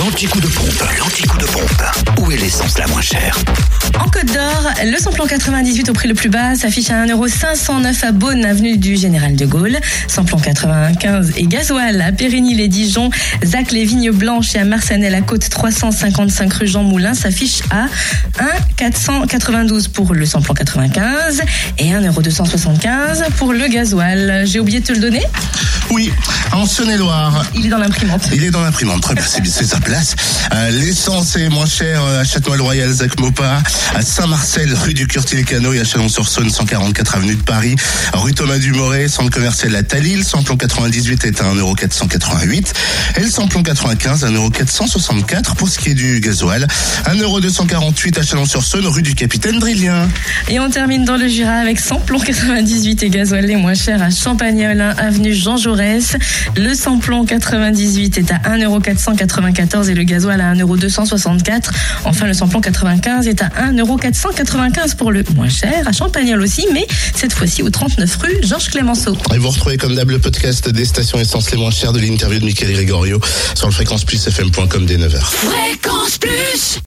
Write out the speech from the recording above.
L'anti-coup de pompe, l'anti-coup de pompe. Où est l'essence la moins chère En Côte d'Or, le samplon 98 au prix le plus bas s'affiche à 1,509€ à Beaune, avenue du Général de Gaulle. Samplon 95 et gasoil à Périgny-les-Dijon, Zac les Vignes Blanches et à Marsanel à Côte 355 rue Jean Moulin s'affiche à 1,492 pour le samplon 95 et 1,275€ pour le gasoil. J'ai oublié de te le donner? Oui, en Saône-et-Loire. Il est dans l'imprimante. Il est dans l'imprimante, très bien, c'est c'est sa place. Euh, L'essence est moins chère euh, à Châtenois-le-Royal, Zac Mopa, à Saint-Marcel, rue du Curtil-Cano et à Chalon-sur-Saône, 144 avenue de Paris, rue Thomas Dumoret, centre commercial à Talil, samplon 98 est à 1,488€ et le samplon 95 à 1,464€ pour ce qui est du gasoil, 1,248€ à Chalon-sur-Saône, rue du Capitaine Drillien. Et on termine dans le Jura avec samplon 98 et gasoil les moins chers à Champagnol, hein, avenue Jean Jaurès. Le samplon 98 est à 1,494€ et le gasoil à 1,264€. Enfin, le samplon 95 est à 1,495€ pour le moins cher à Champagnol aussi, mais cette fois-ci au 39 rue Georges Clémenceau. Et vous retrouvez comme d'hab le podcast des stations essence les moins chères de l'interview de Michael Sur le fréquence plus fm.com dès 9h. Fréquence Plus